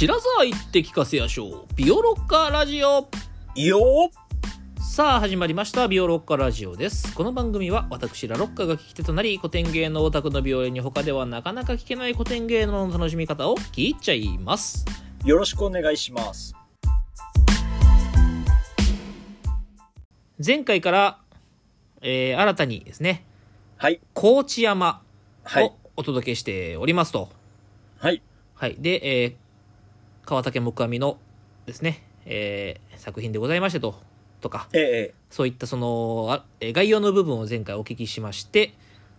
白沢行って聞かせやしょう。ビオロッカーラジオ。よさあ始まりましたビオロッカラジオですこの番組は私ラロッカが聞き手となり古典芸能オタクの病院に他ではなかなか聞けない古典芸能の楽しみ方を聞いちゃいますよろしくお願いします。前回から、えー新たにですねはい。高知山はいを。お届けしておりますとはい。はいで、えー川竹木阿弥のですね、えー作品でございましてととかええそういったそのあえー概要の部分を前回お聞きしまして、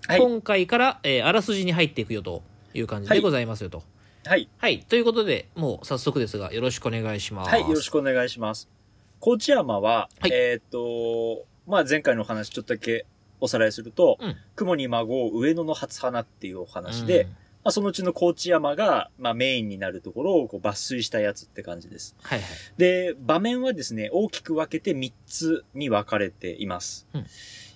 はい今回から、えーあらすじに入っていくよという感じでございますよと。はい。はい。ということで、もう早速ですが、よろしくお願いします。はい。よろしくお願いします。高知山は、はいえーっと、まあ前回のお話ちょっとだけおさらいすると、うん雲に孫上野の初花っていうお話で、うんまあそのうちの高知山が、まあメインになるところをこう抜粋したやつって感じです。はいはい。で、場面はですね、大きく分けて3つに分かれています。うん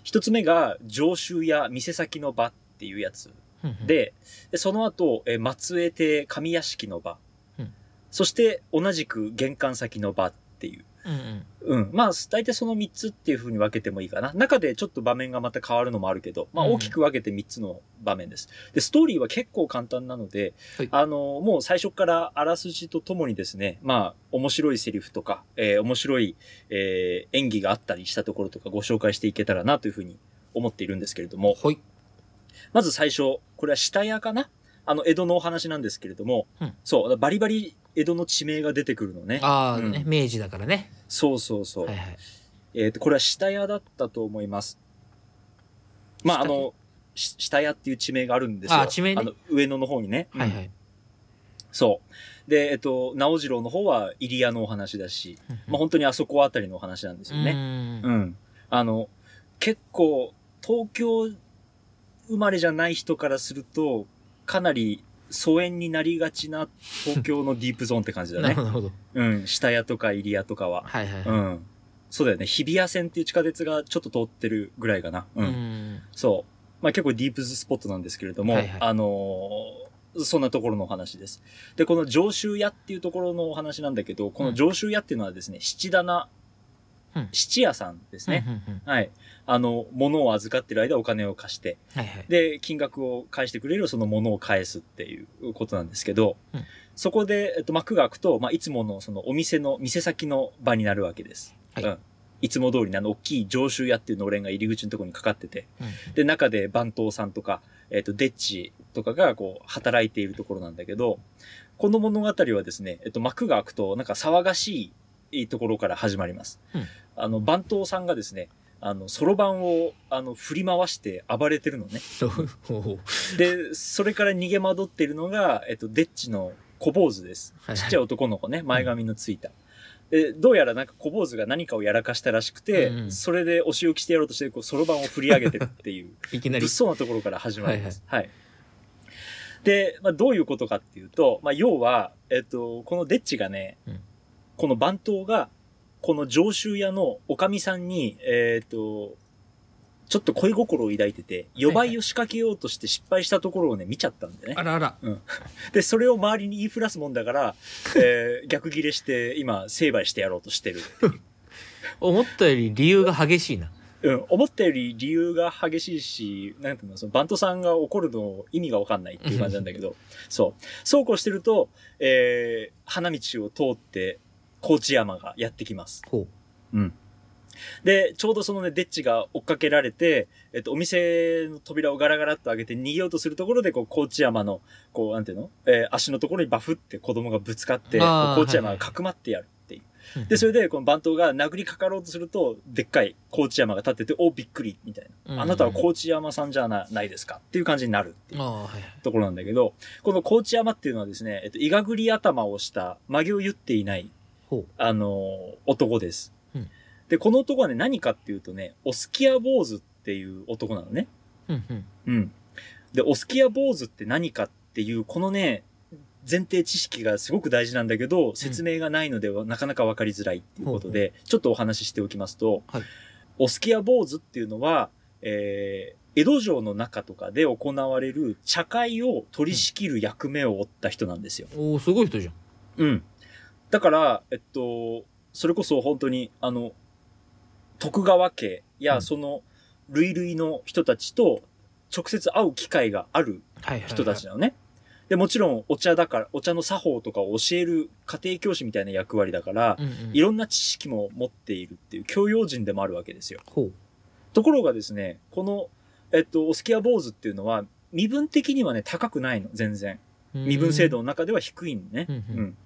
一つ目が、常習や店先の場っていうやつ。うんうん、で、でその後、えー松江邸上屋敷の場。うんそして、同じく玄関先の場っていう。うんうん。うん。まあ、大体その3つっていう風に分けてもいいかな。中でちょっと場面がまた変わるのもあるけど、まあうん大きく分けて3つの場面です。で、ストーリーは結構簡単なので、はいあの、もう最初からあらすじとともにですね、まあ、面白いセリフとか、えー面白い、えー演技があったりしたところとかご紹介していけたらなという風に思っているんですけれども、はい。まず最初、これは下屋かな？あの、江戸のお話なんですけれども、うんそう、バリバリ江戸の地名が出てくるのね。ああ、うんね、明治だからね。そうそうそう。はいはい。えっ、と、これは下屋だったと思います。まあ、あ下の、し下屋っていう地名があるんですよ。あ地名ねの、上野の方にね。はいはいうん。そう。で、えっ、と、直次郎の方は入谷のお話だし、まあ、本当にあそこあたりのお話なんですよね。ねうん。あの、結構、東京生まれじゃない人からすると、かなり疎遠になりがちな東京のディープゾーンって感じだね。なるほど。うん。下屋とか入谷とかは。はいはい。うん。そうだよね。日比谷線っていう地下鉄がちょっと通ってるぐらいかな。う。うんん。そう。まあ結構ディープズスポットなんですけれども、はいはいあのーそんなところのお話です。で、この上州屋っていうところのお話なんだけど、この上州屋っていうのはですね、うん七屋さんですね。はい。あの、物を預かってる間お金を貸して、はいはい。で、金額を返してくれるその物を返すっていうことなんですけど、うんそこで、えっと、幕が開くと、まあ、いつものそのお店の、店先の場になるわけです。はいうん。いつも通りにあの、大きい上州屋っていうのれんが入り口のところにかかってて、うんで、中で番頭さんとか、えっ、と、デッチとかがこう、働いているところなんだけど、この物語はですね、えっと、幕が開くと、なんか騒がしいところから始まります。うんあの、番頭さんがですね、あの、そろばんを、あの、振り回して暴れてるのね。で、それから逃げ惑っているのが、えっと、デッチの小坊主です。はいはいちっちゃい男の子ね、前髪のついた。で、どうやらなんか小坊主が何かをやらかしたらしくて、うんうんそれでお仕置きしてやろうとして、こう、そろばんを振り上げてるっていう。いきなり物。騒なところから始まります。はい、で、まあ、どういうことかっていうと、まあ、要は、えっと、このデッチがね、うんこの番頭が、この上州屋のおかみさんに、えっと、ちょっと恋心を抱いてて、予売を仕掛けようとして失敗したところをね、見ちゃったんでねあ。らあら。で、それを周りに言いふらすもんだから、えー逆ギレして、今、成敗してやろうとしてるって。思ったより理由が激しいな。うん、思ったより理由が激しいし、なんていうの、そのバントさんが怒るの意味がわかんないっていう感じなんだけど、そう。そうこうしてると、えー、花道を通って、高知山がやってきます。ほうん。で、ちょうどそのね、デッチが追っかけられて、えっと、お店の扉をガラガラっと開けて逃げようとするところで、こう、高知山の、こう、なんていうの？えー足のところにバフって子供がぶつかって、高知山がかくまってやるっていう。う。で、それで、この番頭が殴りかかろうとすると、でっかい高知山が立ってて、お、びっくり、みたいうんな。あなたは高知山さんじゃなないですかっていう感じになるっていう。ところなんだけど、この高知山っていうのはですね、えっと、いがぐり頭をした、曲げを言っていない。あのー男です。うんで、この男はね、何かっていうとね、オスキア坊主っていう男なのね。うんうん。うん。で、オスキア坊主って何かっていう、このね、前提知識がすごく大事なんだけど、説明がないのではなかなかわかりづらいっていうことで、ちょっとお話ししておきますと、はいオスキア坊主っていうのは、えー、江戸城の中とかで行われる茶会を取り仕切る役目を負った人なんですよ。おおすごい人じゃん。うん。だから、えっと、それこそ本当に、あの、徳川家うんやその類々の人たちと直接会う機会があるはいはいはい。人たちなのね。で、もちろんお茶だから、お茶の作法とかを教える家庭教師みたいな役割だから、うんうん。いろんな知識も持っているっていう教養人でもあるわけですよ。ところがですね、この、えっと、オスキア坊主っていうのは、身分的にはね、高くないの、全然。身分制度の中では低いのね。うんうんうん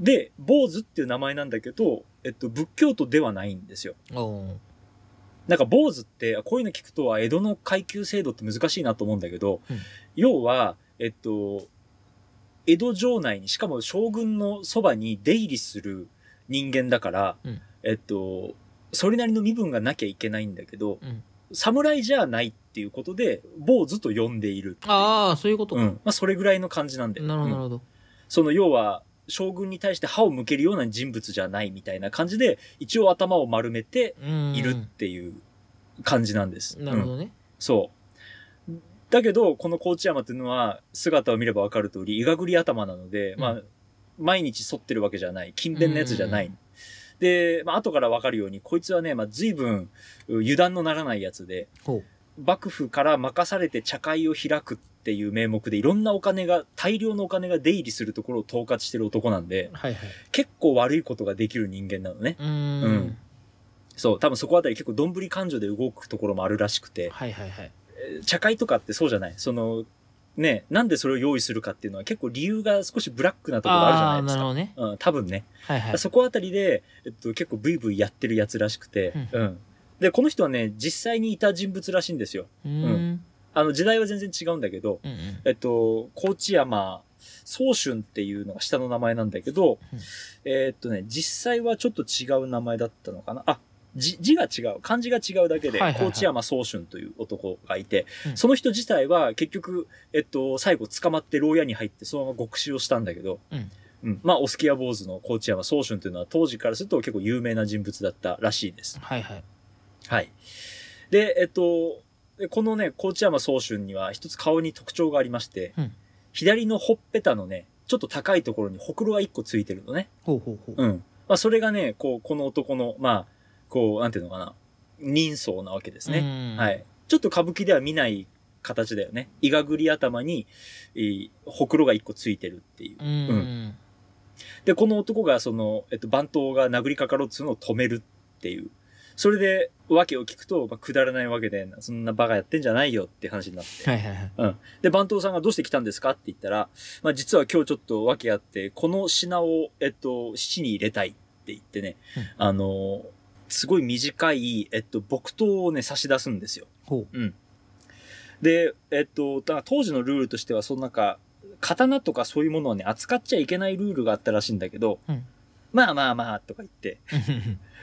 で、坊主っていう名前なんだけど、えっと、仏教徒ではないんですよ。なんか坊主って、こういうの聞くと、あ江戸の階級制度って難しいなと思うんだけど、うん要は、えっと、江戸城内に、しかも将軍のそばに出入りする人間だから、うんえっと、それなりの身分がなきゃいけないんだけど、うん侍じゃないっていうことで、坊主と呼んでいる。ああ、そういうことか。うん。まあ、それぐらいの感じなんだよ。なるほど。その要は、将軍に対して歯を向けるような人物じゃないみたいな感じで、一応頭を丸めてうんいるっていう感じなんです。うんなるほどね。そう。だけど、この高知山っていうのは、姿を見ればわかる通り、いがぐり頭なので、うんまあ、毎日剃ってるわけじゃない。勤勉なやつじゃない。うんで、まあ、後からわかるように、こいつはね、まあ、随分、油断のならないやつで。幕府から任されて茶会を開くっていう名目で、いろんなお金が、大量のお金が出入りするところを統括してる男なんで、はいはい。結構悪いことができる人間なのね。うーん。うんそう、多分そこあたり結構どんぶり感情で動くところもあるらしくて、はいはいはい。茶会とかってそうじゃない？その、ね、なんでそれを用意するかっていうのは結構理由が少しブラックなところあるじゃないですか。なるほどね。うん、多分ね。はいはい。そこあたりで、えっと、結構ブイブイやってるやつらしくて、ううん。で、この人はね、実際にいた人物らしいんですよ。うーん。あの、時代は全然違うんだけど、うんうん。えっと、高知山、宗春っていうのが下の名前なんだけど、うんえーっとね、実際はちょっと違う名前だったのかな。あ、字字が違う。漢字が違うだけで、はいはいはい高知山宗春という男がいて、うんその人自体は結局、えっと、最後捕まって牢屋に入ってそのまま極死をしたんだけど、うんうんまあ、オスキア坊主の高知山宗春というのは当時からすると結構有名な人物だったらしいです。はいはい。はい。で、えっと、でこのね、高知山宗春には一つ顔に特徴がありまして、うん左のほっぺたのね、ちょっと高いところにほくろが一個ついてるのね。ほうほうほう。うん。まあ、それがね、こう、この男の、まあ、こう、なんていうのかな、人相なわけですね。ねはい。ちょっと歌舞伎では見ない形だよね。いがぐり頭に、えーほくろが一個ついてるっていうう。ーん。で、この男がその、えっと、番頭が殴りかかろうっつうのを止めるっていう。それで、訳を聞くと、まあ、くだらないわけで、そんなバカやってんじゃないよって話になって。はいはいはい。で、番頭さんがどうして来たんですかって言ったら、まあ、実は今日ちょっと訳あって、この品を、えっと、七に入れたいって言ってね、うんあの、すごい短い、えっと、木刀をね、差し出すんですよ。ほうん。で、えっと、当時のルールとしては、そのなんか、刀とかそういうものをね、扱っちゃいけないルールがあったらしいんだけど、うんまあまあまあ、とか言って、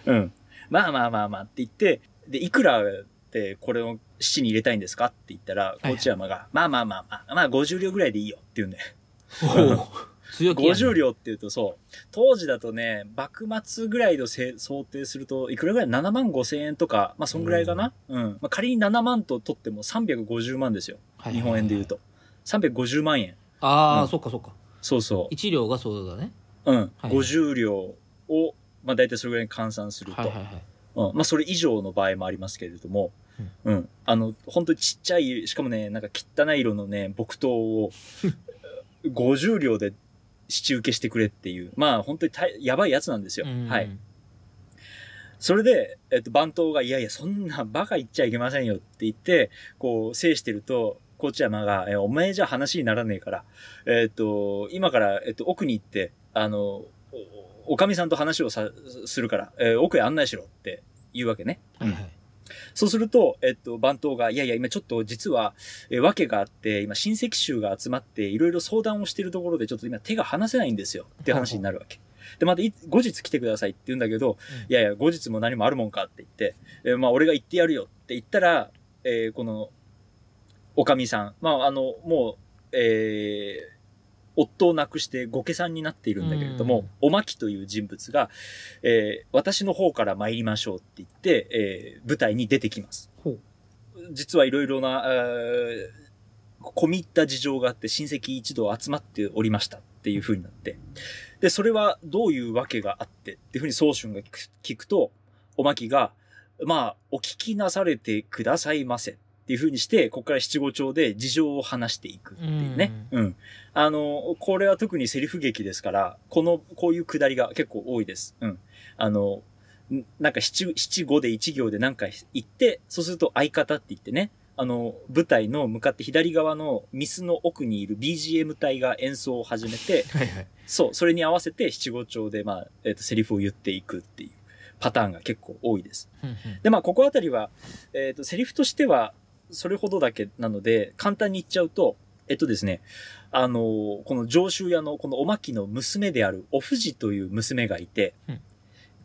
う。うん。まあまあまあまあって言って、で、いくらでこれを七に入れたいんですかって言ったら、いはい高知山が、まあまあまあまあ、まあ50両ぐらいでいいよって言うんだよ。強気やね 50両って言うとそう、当時だとね、幕末ぐらいのせ想定すると、いくらぐらい ?7 万5千円とか、まあそんぐらいかな？うん。まあ仮に7万と取っても350万ですよ。はい日本円で言うと。350万円。ああ、うんそっかそっか。そうそ一両がそうだね。う。うん。はい50両を、まあ大体それぐらいに換算すると。はいはいはい。うん。まあそれ以上の場合もありますけれども、うん。あの、本当にちっちゃい、しかもね、なんか汚い色のね、木刀を、50両で七受けしてくれっていう、まあ本当にたやばいやつなんですよ。うんはい。。それで、えっと、番頭が、いやいや、そんなバカ言っちゃいけませんよって言って、こう、制してると、高知山が、え、お前じゃ話にならねえから、えっと、今から、えっと、奥に行って、あの、おおかみさんと話をさ、するから、えー奥へ案内しろって言うわけね。はいはい。そうすると、えっと、番頭が、いやいや、今ちょっと実は、えー、訳があって、今親戚衆が集まって、いろいろ相談をしているところで、ちょっと今手が離せないんですよ。って話になるわけ。で、またい、後日来てくださいって言うんだけど、うんいやいや、後日も何もあるもんかって言って、えーまあ、俺が言ってやるよって言ったら、えーこの、おかみさん、まあ、あの、もう、えー夫を亡くして御家さんになっているんだけれども、うんおまきという人物が、えー私の方から参りましょうって言って、えー舞台に出てきます。実はいろいろな、えー込み入った事情があって親戚一同集まっておりましたっていう風になって。で、それはどういうわけがあってっていう風に宗春が聞く聞くと、おまきが、まあ、お聞きなされてくださいませっていう風にして、ここから七五調で事情を話していくっていうね。うん。あの、これは特にセリフ劇ですから、この、こういうくだりが結構多いです。うん。あの、んなんか七、七五で一行でなんか言って、そうすると相方って言ってね、あの、舞台の向かって左側のミスの奥にいる BGM 隊が演奏を始めて、はいはい。そう、それに合わせて七五調で、まあ、えっ、と、セリフを言っていくっていうパターンが結構多いです。で、まあ、ここあたりは、えっ、と、セリフとしては、それほどだけなので、簡単に言っちゃうと、えっとですね、あのーこの上州屋のこのおまきの娘であるお藤という娘がいて、うん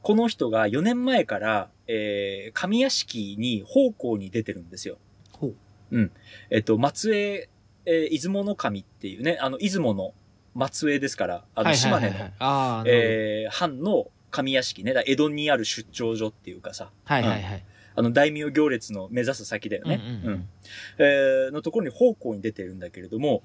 この人が4年前から、えー、上屋敷に奉公に出てるんですよ。ほう。えっと、松江、えー出雲の神っていうね、あの、出雲の松江ですから、あの、島根の、えー、藩の上屋敷ね、だ江戸にある出張所っていうかさ、はいはいはい。あの、大名行列の目指す先だよね。うんうんうんえーのところに奉公に出てるんだけれども、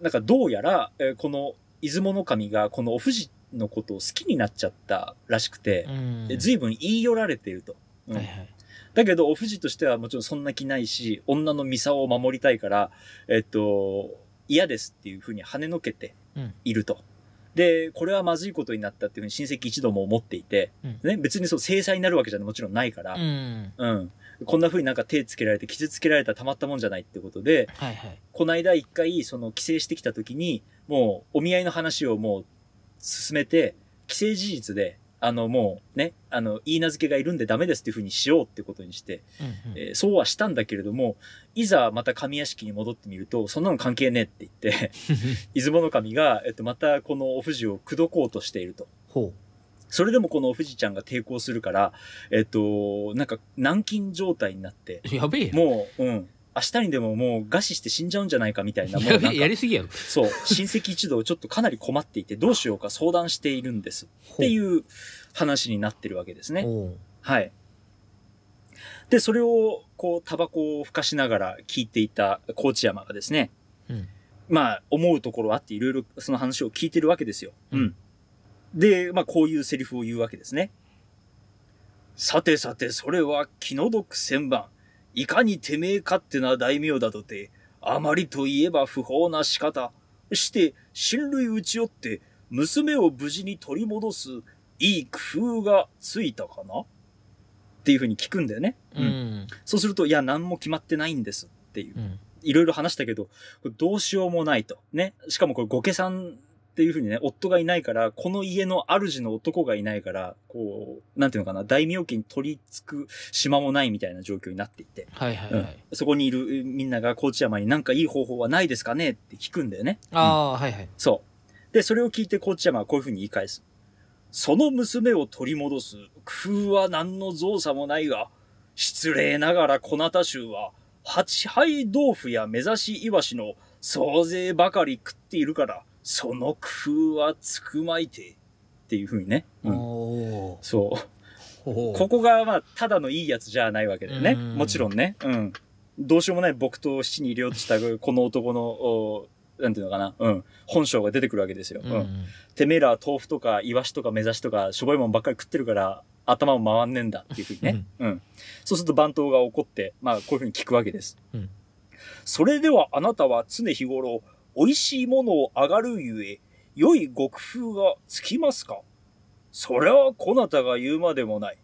なんかどうやら、えーこの出雲の神がこのお藤のことを好きになっちゃったらしくて、うんで随分言い寄られていると。うんはいはい。だけど、お藤としてはもちろんそんな気ないし、女のミサを守りたいから、えっと、嫌ですっていうふうに跳ねのけていると。で、これはまずいことになったっていうふうに親戚一同も思っていて、うんね、別にそう制裁になるわけじゃもちろんないから、うん。うん。こんな風になんか手つけられて傷つけられたらたまったもんじゃないってことで、はいはい。この間一回その帰省してきた時に、もうお見合いの話をもう進めて、既成事実で、あのもうね、あの、言い名付けがいるんでダメですっていう風にしようってことにして、うんうんえーそうはしたんだけれども、いざまた神屋敷に戻ってみると、そんなの関係ねえって言って、出雲の神が、えっと、またこのお藤を口説こうとしていると。ほそれでもこのお藤ちゃんが抵抗するから、えっと、なんか軟禁状態になって、う。やべえよ。もう、うん。明日にでももう餓死して死んじゃうんじゃないかみたいな、もうやりすぎやろ。そう、親戚一同ちょっとかなり困っていて、どうしようか相談しているんです。っていう話になってるわけですね。はい。で、それを、こう、タバコを吹かしながら聞いていた高知山がですね、うんまあ、思うところあっていろいろその話を聞いてるわけですよ。うんうん。で、まあ、こういうセリフを言うわけですね。さてさて、それは気の毒千番。いかにてめえ勝手な大名だとて、あまりといえば不法な仕方。して、親類打ち寄って、娘を無事に取り戻す、いい工夫がついたかな？っていうふうに聞くんだよね。うん。そうすると、いや、何も決まってないんですっていうう。ん。いろいろ話したけど、どうしようもないと。ね。しかもこれ、御家さんっていうふうにね、夫がいないから、この家の主の男がいないから、こう、なんていうのかな、大名家に取り付く島もないみたいな状況になっていて、はいはいうんはい。そこにいるえみんなが高知山になんかいい方法はないですかねって聞くんだよね。ああ、はいはい。そう。で、それを聞いて高知山はこういうふうに言い返す。その娘を取り戻す工夫は何の造作もないが、失礼ながら小なた衆は、八杯豆腐や目指しイワシの総勢ばかり食っているから、その工夫はつくまいて。っていうふうにね。うんそう。ここが、まあ、ただのいいやつじゃないわけだよね。うんもちろんね。うん。どうしようもない僕と七に入れようとしたこの男の、おなんていうのかな。うん。本性が出てくるわけですよ。うん。うん。てめえらは豆腐とかイワシとか目指しとかしょぼいもんばっかり食ってるから頭も回んねえんだっていうふうにね。うん。そうすると番頭が怒って、まあこういうふうに聞くわけです。うんそれではあなたは常日頃美味しいものをあがるゆえ、良いご工夫がつきますか？それはこなたが言うまでもない。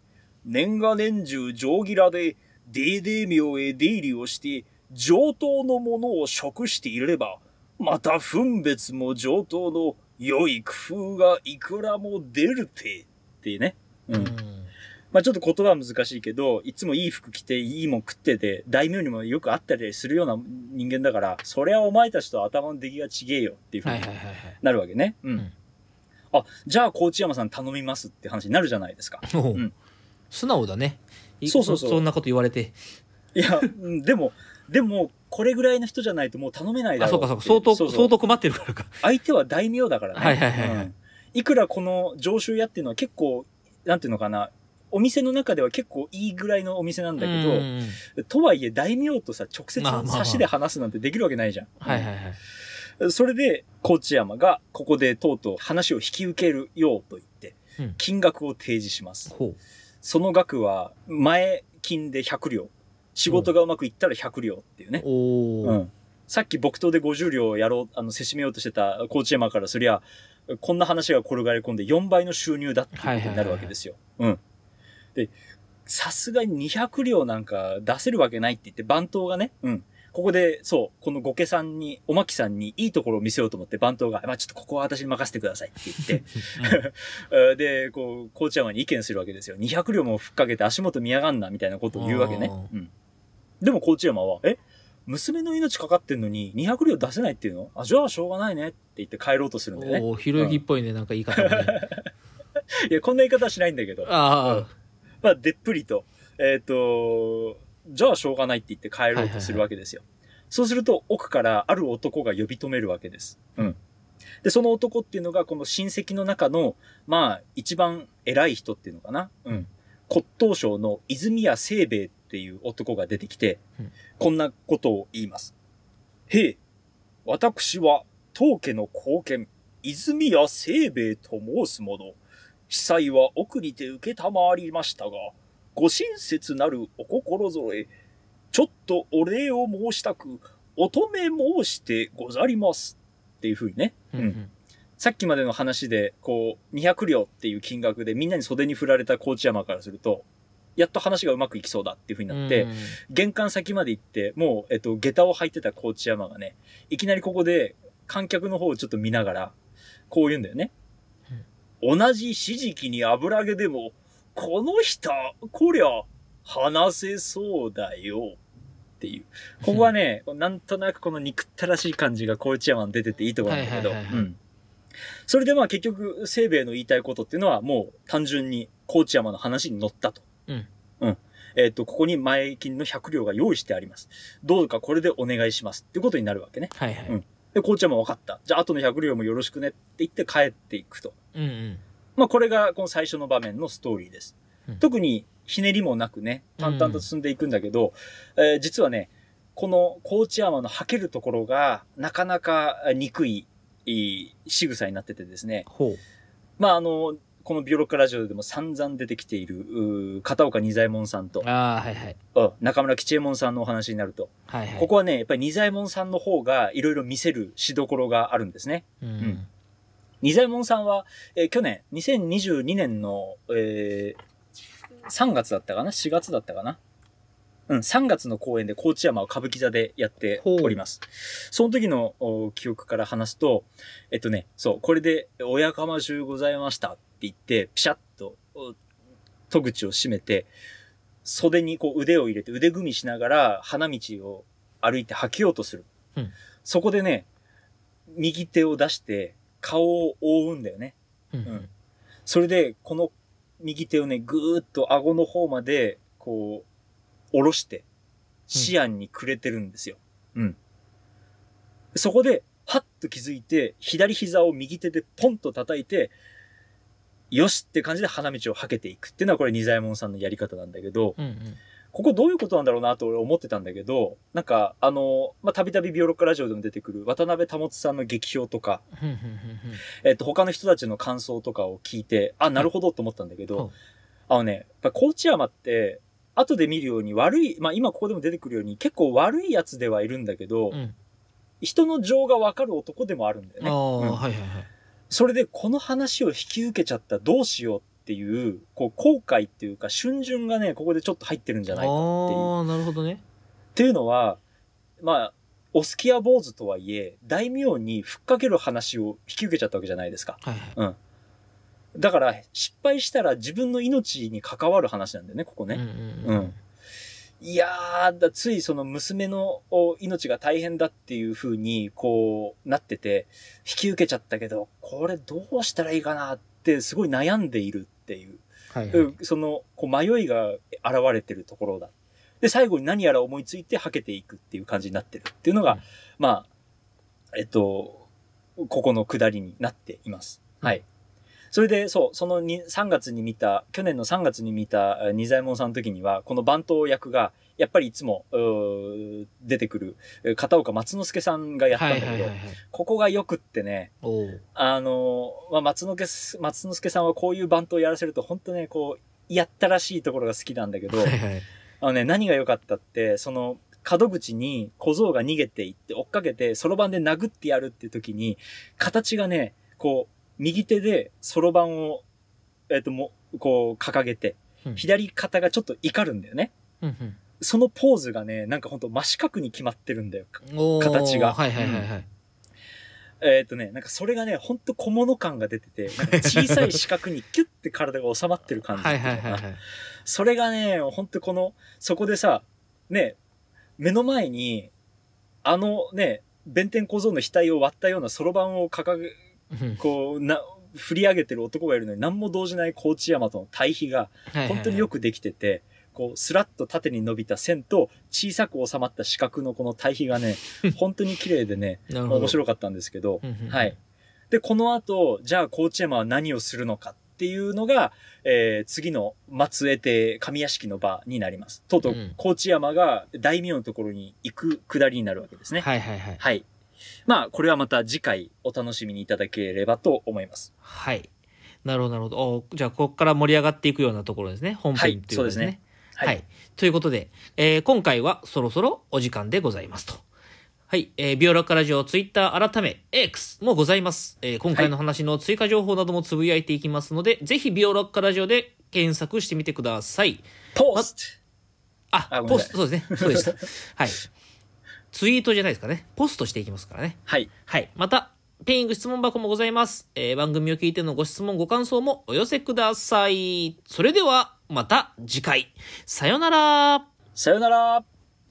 年が年中定ギラで、デーデー廟へ出入りをして、上等のものを食していれば、また分別も上等の良い工夫がいくらも出るて、ってね。う。ん。まあちょっと言葉は難しいけど、いつもいい服着ていいもん食ってて、大名にもよく会ったりするような人間だから、そりゃお前たちと頭の出来が違えよっていうふうに。なるわけね。うん。うんあ、じゃあ高知山さん頼みますって話になるじゃないですか。おううん素直だね。いそうそうそうそんなこと言われて。いや、うんでも、でも、これぐらいの人じゃないともう頼めないだあ、ろそうかそうか。相当、ってそうそう相当困ってるからか。相手は大名だからね。はいはいはいはいうんいくらこの常習屋っていうのは結構、なんていうのかな、お店の中では結構いいぐらいのお店なんだけど、うんとはいえ大名とさ、直接まあまあまあ差しで話すなんてできるわけないじゃん。はいはいはい。それで、高知山がここでとうとう話を引き受けるようと言ってうん、金額を提示します。その額は、前金で100両。仕事がうまくいったら100両っていうね。おー。うん。さっき木刀で50両やろう、あの、せしめようとしてた高知山からすりゃ、こんな話が転がり込んで4倍の収入だっていうことになるわけですよ。うん。で、さすがに200両なんか出せるわけないって言って、番頭がね、うん。ここで、そう、このゴケさんに、おまきさんにいいところを見せようと思って、番頭が、まあちょっとここは私に任せてくださいって言って、えー で、こう、高知山に意見するわけですよ。200両もふっかけて足元見やがんな、みたいなことを言うわけね。うん。でも高知山は、え？娘の命かかってんのに200両出せないっていうの？あ、じゃあしょうがないねって言って帰ろうとするんだよね。おー、ひろゆきっぽいね、なんか言い方がね。いや、こんな言い方はしないんだけど。あまあ、でっぷりと、えっ、と、じゃあしょうがないって言って帰ろうとするわけですよ。そうすると、奥からある男が呼び止めるわけです。うん。で、その男っていうのが、この親戚の中の、まあ、一番偉い人っていうのかな。うん。骨董商の泉谷清兵衛っていう男が出てきて、うんこんなことを言います。へえ、私は、当家の後見、泉谷清兵衛と申す者。司祭は奥にて受けたまわりましたが、ご親切なるお心揃え、ちょっとお礼を申したく、乙女申してござります。っていう風にね。あ。うんうん。さっきまでの話で、こう、200両っていう金額でみんなに袖に振られた高知山からすると、やっと話がうまくいきそうだっていう風になって、うん玄関先まで行って、もう、えっと、下駄を履いてた高知山がね、いきなりここで観客の方をちょっと見ながら、こう言うんだよね。同じしじきに油揚げでも、この人、こりゃ、話せそうだよ。っていう。ここはね、なんとなくこの憎ったらしい感じが高知山に出てていいところなんだけど。それでまあ結局、清兵衛の言いたいことっていうのはもう単純に高知山の話に乗ったと。うん。うん。えっ、と、ここに前金の100両が用意してあります。どうかこれでお願いします。ってことになるわけね。はいはい。うんで、高知山分かった。じゃあ、後の100両もよろしくねって言って帰っていくと。うんうん。まあ、これがこの最初の場面のストーリーです。うん特にひねりもなくね、淡々と進んでいくんだけど、えー実はね、この高知山の吐けるところが、なかなか憎い、いい仕草になっててですね。ほう。まあ、あの、このビオロッカラジオでも散々出てきている、片岡仁左衛門さんと、ああ、はいはい。うん中村吉右衛門さんのお話になると、はいはい。ここはね、やっぱり仁左衛門さんの方がいろいろ見せるしどころがあるんですね。うんん仁左衛門さんは、えー去年、2022年の、えー3月だったかな ?4 月だったかな？うん、3月の公演で高知山を歌舞伎座でやっております。その時のお記憶から話すと、えっとね、そう、これで、親釜中ございましたって言って、ピシャッと、お戸口を閉めて、袖にこう腕を入れて腕組みしながら花道を歩いて吐きようとする。うんそこでね、右手を出して顔を覆うんだよね。うんうんそれで、この右手をね、ぐーっと顎の方まで、こう、下ろして、視野にくれてるんですよ。うん。そこで、はっと気づいて、左膝を右手でポンと叩いて、よしって感じで花道をはけていくっていうのはこれ、二左衛門さんのやり方なんだけど、うんうん。ここどういうことなんだろうなと俺思ってたんだけど、なんか、あの、まあ、たびたびビオロッカラジオでも出てくる渡辺保さんの劇評とか、えっと、他の人たちの感想とかを聞いて、あ、なるほどと思ったんだけうんど、あのね、やっぱ高知山って、後で見るように悪い、まあ今ここでも出てくるように結構悪いやつではいるんだけど、うん。人の情がわかる男でもあるんだよね。うんはいはいはい。それでこの話を引き受けちゃったどうしようっていう、こう後悔っていうか、春巡がね、ここでちょっと入ってるんじゃないかっていう。ああ、なるほどね。っていうのは、まあ、お好きや坊主とはいえ、大名にふっかける話を引き受けちゃったわけじゃないですか。はいはい。だから、失敗したら自分の命に関わる話なんだよね、ここね。うんうんうんいやー、だついその娘のお命が大変だっていう風に、こう、なってて、引き受けちゃったけど、これどうしたらいいかなって、すごい悩んでいるっていう、はいはい。その、こう、迷いが現れてるところだ。で、最後に何やら思いついて、はけていくっていう感じになってるっていうのが、うんまあ、えっと、ここの下りになっています。はい。それで、そう、そのに3月に見た、去年の3月に見たえー二左衛門さんの時には、この番頭役が、やっぱりいつも、出てくる、えー片岡松之助さんがやったんだけど、ここがよくってね、あのーまあ、松之助、松之助さんはこういう番頭やらせると、本当ね、こう、やったらしいところが好きなんだけど、はいはい。あのね、何が良かったって、その、角口に小僧が逃げていって追っかけて、そろばんで殴ってやるって時に、形がね、こう、右手でそろばんを、えっ、と、もう、こう、掲げて、うん左肩がちょっと怒るんだよね。うんそのポーズがね、なんかほんと真四角に決まってるんだよ。形がはいはいはいはい。えっ、とね、なんかそれがね、ほんと小物感が出てて、なんか小さい四角にキュッて体が収まってる感じはい。はいはいはい。それがね、ほんとこの、そこでさ、ね、目の前に、あのね、弁天小僧の額を割ったようなそろばんを掲げ、うん こう、な、振り上げてる男がいるのに何も動じない高知山との対比が本当によくできてて、こう、スラッと縦に伸びた線と小さく収まった四角のこの対比がね、本当に綺麗でね。面白かったんですけど、はい。で、この後、じゃあ、高知山は何をするのかっていうのが、えー、次の松江邸上屋敷の場になります。とうとううん、高知山が大名のところに行く下りになるわけですね。はいはいはい。はい。まあ、これはまた次回お楽しみにいただければと思います。はい。なるほどなるほど。おじゃあ、ここから盛り上がっていくようなところですね。本編っていうことですね。はいそうですねはい。はいということで、えー今回はそろそろお時間でございますと。はい。えービオラッカラジオ、ツイッター改め、X もございます。えー今回の話の追加情報などもつぶやいていきますので、ぜひビオラッカラジオで検索してみてください。ポストあ、ポスト、そうですね。そうでした。はい。ツイートじゃないですかね。ポストしていきますからね。はい。はい。また、ペイング質問箱もございます。えー番組を聞いてのご質問、ご感想もお寄せください。それでは、また次回。さよなら。さよなら